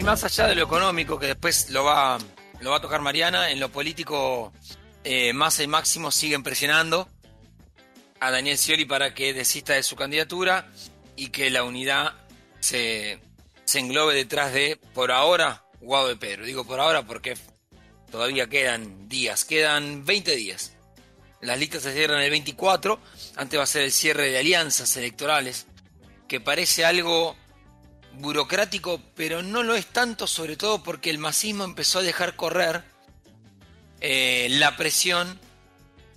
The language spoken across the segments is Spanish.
Y más allá de lo económico, que después lo va, lo va a tocar Mariana, en lo político, eh, Massa y Máximo siguen presionando a Daniel Scioli para que desista de su candidatura y que la unidad se, se englobe detrás de, por ahora, Guado de Pedro. Digo por ahora porque todavía quedan días, quedan 20 días. Las listas se cierran el 24, antes va a ser el cierre de alianzas electorales, que parece algo burocrático, pero no lo es tanto, sobre todo porque el masismo empezó a dejar correr eh, la presión,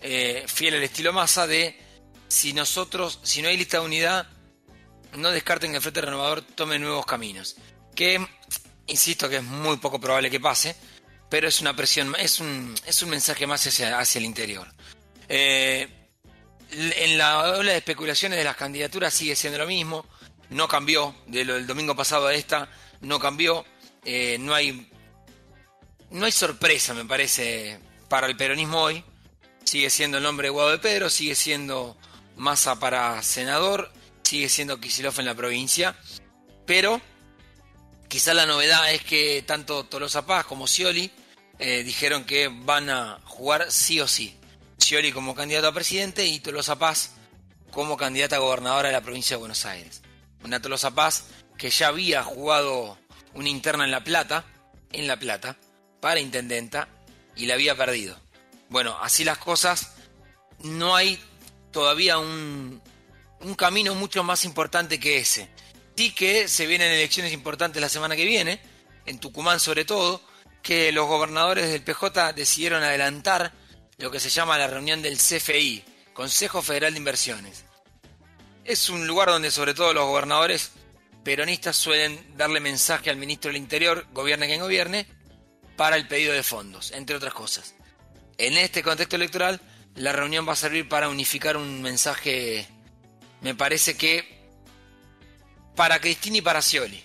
eh, fiel al estilo masa, de si nosotros, si no hay lista de unidad, no descarten que el Frente Renovador tome nuevos caminos. Que, insisto, que es muy poco probable que pase, pero es una presión, es un, es un mensaje más hacia, hacia el interior. Eh, en la ola de especulaciones de las candidaturas sigue siendo lo mismo, no cambió de lo del domingo pasado a esta, no cambió, eh, no hay no hay sorpresa, me parece, para el peronismo hoy. Sigue siendo el nombre de Guado de Pedro, sigue siendo Massa para senador, sigue siendo Kisilov en la provincia, pero quizá la novedad es que tanto Tolosa Paz como Scioli eh, dijeron que van a jugar sí o sí. Scioli como candidato a presidente y Tolosa Paz como candidata a gobernadora de la provincia de Buenos Aires. Una Tolosa Paz que ya había jugado una interna en La Plata, en La Plata, para intendenta y la había perdido. Bueno, así las cosas, no hay todavía un, un camino mucho más importante que ese. Sí que se vienen elecciones importantes la semana que viene, en Tucumán sobre todo, que los gobernadores del PJ decidieron adelantar lo que se llama la reunión del CFI, Consejo Federal de Inversiones. Es un lugar donde sobre todo los gobernadores peronistas suelen darle mensaje al ministro del Interior, gobierne quien gobierne, para el pedido de fondos, entre otras cosas. En este contexto electoral, la reunión va a servir para unificar un mensaje, me parece que para Cristina y para Scioli,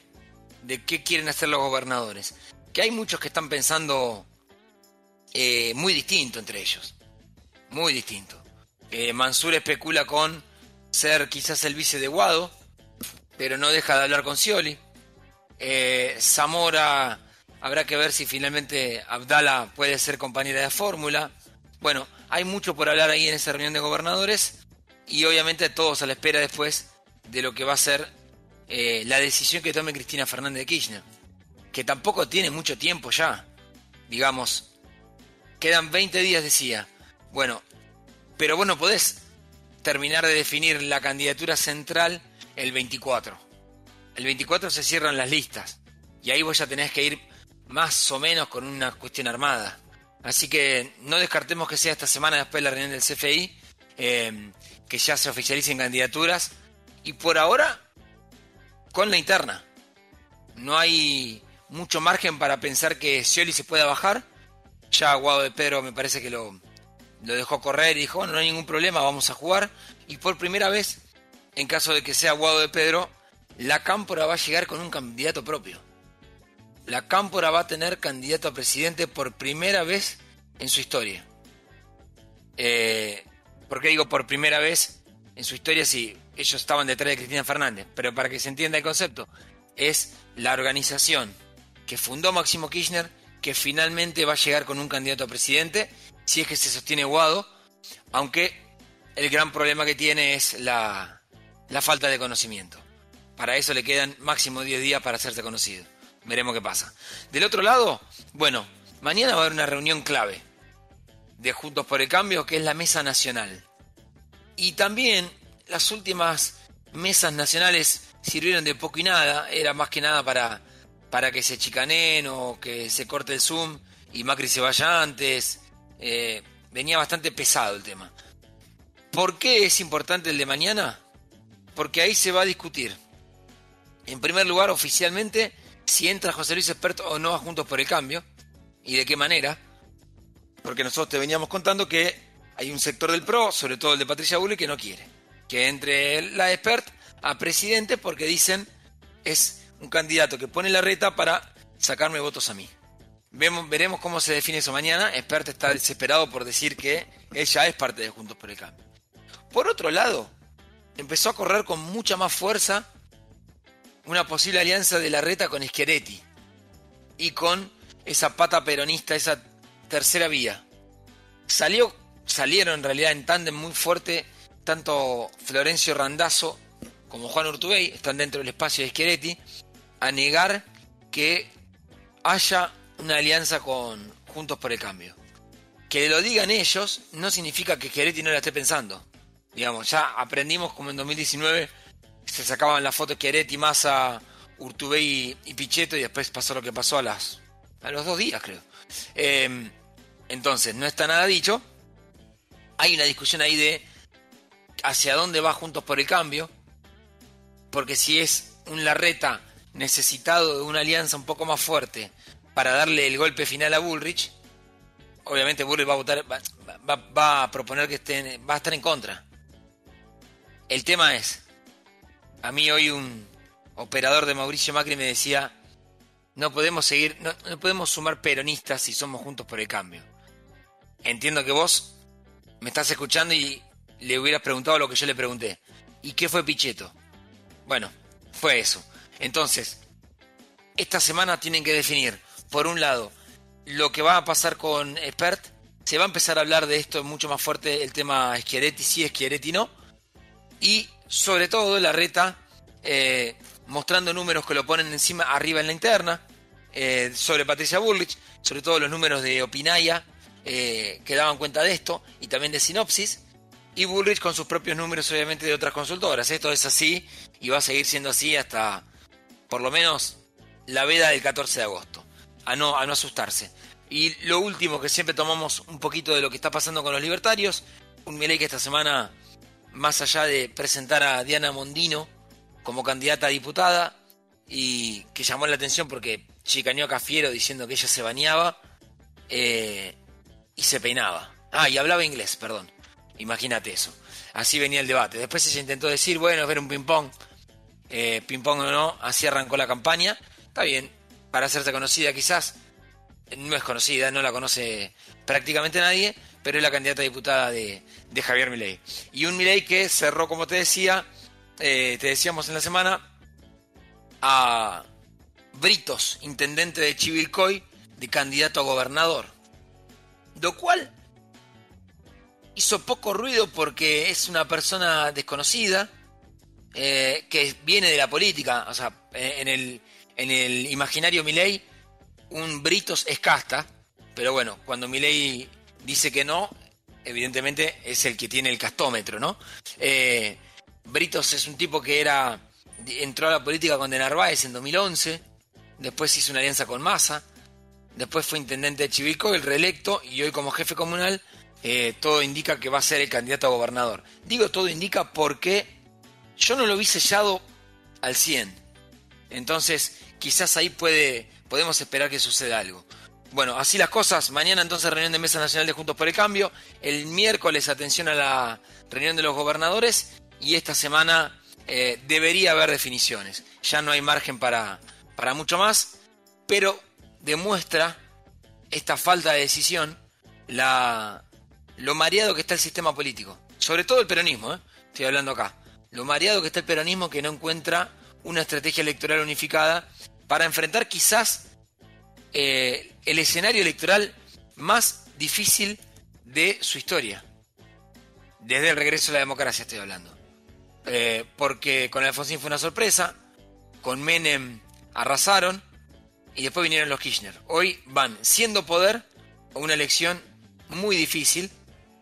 de qué quieren hacer los gobernadores que hay muchos que están pensando eh, muy distinto entre ellos. Muy distinto. Eh, Mansur especula con ser quizás el vice de Guado, pero no deja de hablar con Scioli. Eh, Zamora habrá que ver si finalmente Abdala puede ser compañera de fórmula. Bueno, hay mucho por hablar ahí en esa reunión de gobernadores y obviamente todos a la espera después de lo que va a ser la decisión que tome Cristina Fernández de Kirchner que tampoco tiene mucho tiempo ya. Digamos, quedan 20 días, decía. Bueno, pero vos no podés terminar de definir la candidatura central el 24. El 24 se cierran las listas y ahí vos ya tenés que ir más o menos con una cuestión armada. Así que no descartemos que sea esta semana después de la reunión del CFI, eh, que ya se oficialicen candidaturas y por ahora con la interna. No hay mucho margen para pensar que Scioli se pueda bajar. Ya Guado de Pedro me parece que lo, lo dejó correr y dijo, no hay ningún problema, vamos a jugar. Y por primera vez, en caso de que sea Guado de Pedro, la Cámpora va a llegar con un candidato propio. La Cámpora va a tener candidato a presidente por primera vez en su historia. Eh, ¿Por qué digo por primera vez en su historia si ellos estaban detrás de Cristina Fernández? Pero para que se entienda el concepto, es la organización que fundó Máximo Kirchner, que finalmente va a llegar con un candidato a presidente, si es que se sostiene Guado, aunque el gran problema que tiene es la, la falta de conocimiento. Para eso le quedan máximo 10 días para hacerse conocido. Veremos qué pasa. Del otro lado, bueno, mañana va a haber una reunión clave de Juntos por el Cambio, que es la Mesa Nacional. Y también las últimas mesas nacionales sirvieron de poco y nada, era más que nada para para que se chicaneen o que se corte el Zoom y Macri se vaya antes. Eh, venía bastante pesado el tema. ¿Por qué es importante el de mañana? Porque ahí se va a discutir. En primer lugar, oficialmente, si entra José Luis Experto o no a Juntos por el Cambio y de qué manera. Porque nosotros te veníamos contando que hay un sector del PRO, sobre todo el de Patricia Bullrich, que no quiere que entre la Expert a presidente porque dicen es un candidato que pone la reta para sacarme votos a mí. Veremos cómo se define eso mañana. Expert está desesperado por decir que ella es parte de Juntos por el Cambio. Por otro lado, empezó a correr con mucha más fuerza una posible alianza de la reta con Schiaretti. y con esa pata peronista, esa tercera vía. Salió, salieron en realidad en tándem muy fuerte tanto Florencio Randazzo como Juan Urtubey, están dentro del espacio de Schiaretti, a negar que haya una alianza con Juntos por el Cambio. Que lo digan ellos no significa que Schiaretti no la esté pensando. Digamos, ya aprendimos como en 2019 se sacaban las fotos Schiaretti, Massa, Urtubey y Pichetto y después pasó lo que pasó a las a los dos días creo. Em, entonces, no está nada dicho. Hay una discusión ahí de hacia dónde va Juntos por el Cambio. Porque si es un Larreta necesitado de una alianza un poco más fuerte para darle el golpe final a Bullrich, obviamente Bullrich va a votar, va, a proponer que esté, va a estar en contra. El tema es, a mí hoy un operador de Mauricio Macri me decía, no podemos seguir, no, podemos sumar peronistas si somos juntos por el cambio. Entiendo que vos me estás escuchando y le hubieras preguntado lo que yo le pregunté. ¿Y qué fue Pichetto? Bueno, fue eso. Entonces, esta semana tienen que definir, por un lado, lo que va a pasar con Expert. Se va a empezar a hablar de esto mucho más fuerte, el tema Schiaretti sí, Schiaretti no. Y sobre todo la reta eh, mostrando números que lo ponen encima, arriba en la interna, eh, sobre Patricia Bullrich, sobre todo los números de Opinaya, eh, que daban cuenta de esto, y también de Sinopsis, y Bullrich con sus propios números obviamente de otras consultoras. Esto es así y va a seguir siendo así hasta por lo menos la veda del 14 de agosto, a no, a no asustarse. Y lo último, que siempre tomamos un poquito de lo que está pasando con los libertarios, un Milei que esta semana, más allá de presentar a Diana Mondino como candidata a diputada, y que llamó la atención porque chicaneó a Cafiero diciendo que ella se bañaba eh, y se peinaba. Ah, y hablaba inglés, perdón. Imagínate eso. Así venía el debate. Después se intentó decir, bueno, ver un ping-pong. Eh, ping-pong o no, así arrancó la campaña. Está bien, para hacerse conocida quizás. No es conocida, no la conoce prácticamente nadie, pero es la candidata a diputada de, Javier Milei. Y un Milei que cerró, como te decía, eh, te decíamos en la semana, a Britos, intendente de Chivilcoy, de candidato a gobernador. Lo cual hizo poco ruido porque es una persona desconocida, eh, que viene de la política, o sea, en el, en el imaginario Milei, un Britos es casta, pero bueno, cuando Milei dice que no, evidentemente es el que tiene el castómetro, ¿no? Eh, Britos es un tipo que era entró a la política con De Narváez en 2011, después hizo una alianza con Massa, después fue intendente de Chivilco, el reelecto, y hoy como jefe comunal eh, todo indica que va a ser el candidato a gobernador. Digo todo indica porque yo no lo vi sellado al 100. Entonces, quizás ahí puede, podemos esperar que suceda algo. Bueno, así las cosas. Mañana entonces reunión de Mesa Nacional de Juntos por el Cambio. El miércoles atención a la reunión de los gobernadores. Y esta semana eh, debería haber definiciones. Ya no hay margen para, para mucho más. Pero demuestra esta falta de decisión la, lo mareado que está el sistema político. Sobre todo el peronismo, ¿eh? estoy hablando acá. Lo mareado que está el peronismo que no encuentra una estrategia electoral unificada para enfrentar quizás eh, el escenario electoral más difícil de su historia. Desde el regreso a la democracia estoy hablando. Eh, porque con Alfonsín fue una sorpresa, con Menem arrasaron y después vinieron los Kirchner. Hoy van siendo poder a una elección muy difícil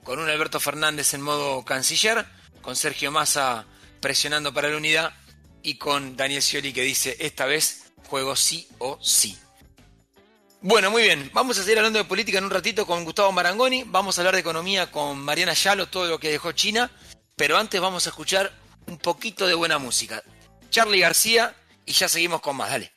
con un Alberto Fernández en modo canciller, con Sergio Massa presionando para la unidad y con Daniel Scioli que dice esta vez juego sí o sí. Bueno, muy bien, vamos a seguir hablando de política en un ratito con Gustavo Marangoni, vamos a hablar de economía con Mariana Yalo, todo lo que dejó China, pero antes vamos a escuchar un poquito de buena música. Charlie García y ya seguimos con más, dale.